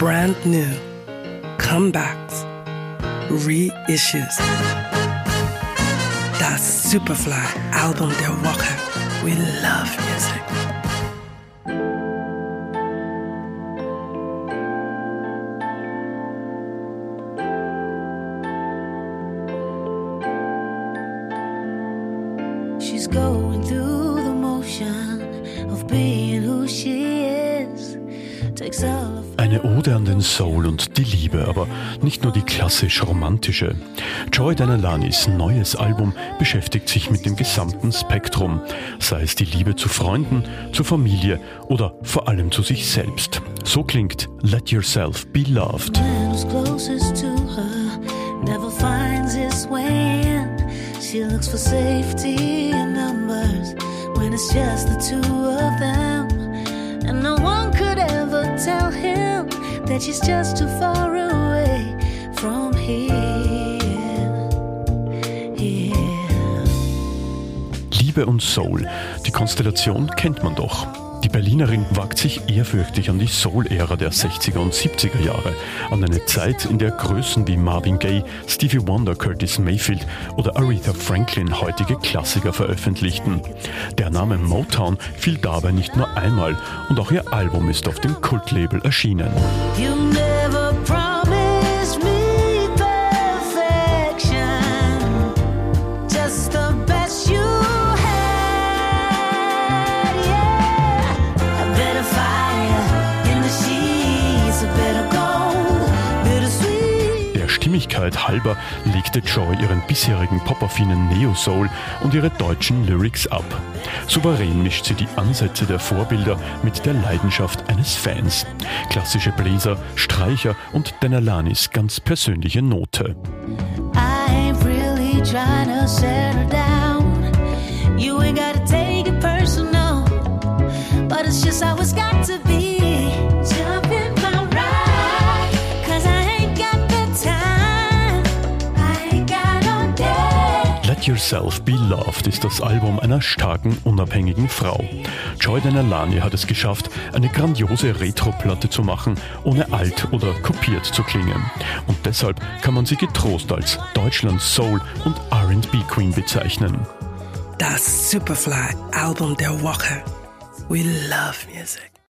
brand new, comebacks, reissues. Das Superfly-Album der Woche. We love music. She's going through the motion of being who she is. Eine Ode an den Soul und die Liebe, aber nicht nur die klassisch romantische. Joy Denalanis neues Album beschäftigt sich mit dem gesamten Spektrum, sei es die Liebe zu Freunden, zur Familie oder vor allem zu sich selbst. So klingt Let Yourself Be Loved. when it's just the two Liebe und Soul, die Konstellation kennt man doch. Die Berlinerin wagt sich ehrfürchtig an die Soul-Ära der 60er und 70er Jahre, an eine Zeit, in der Größen wie Marvin Gaye, Stevie Wonder, Curtis Mayfield oder Aretha Franklin heutige Klassiker veröffentlichten. Der Name Motown fiel dabei nicht nur einmal und auch ihr Album ist auf dem Kultlabel erschienen. Stimmigkeit halber legte Joy ihren bisherigen popaffinen Neo-Soul und ihre deutschen Lyrics ab. Souverän mischt sie die Ansätze der Vorbilder mit der Leidenschaft eines Fans. Klassische Bläser, Streicher und Denalanis ganz persönliche Note. I ain't really trying to settle down. You ain't gotta take it personal, but it's just how it's got to be. Day. Let Yourself Be Loved ist das Album einer starken, unabhängigen Frau. Joy Denalani hat es geschafft, eine grandiose Retro-Platte zu machen, ohne alt oder kopiert zu klingen. Und deshalb kann man sie getrost als Deutschlands Soul- und R&B Queen bezeichnen. Das Superfly-Album der Woche. We love music.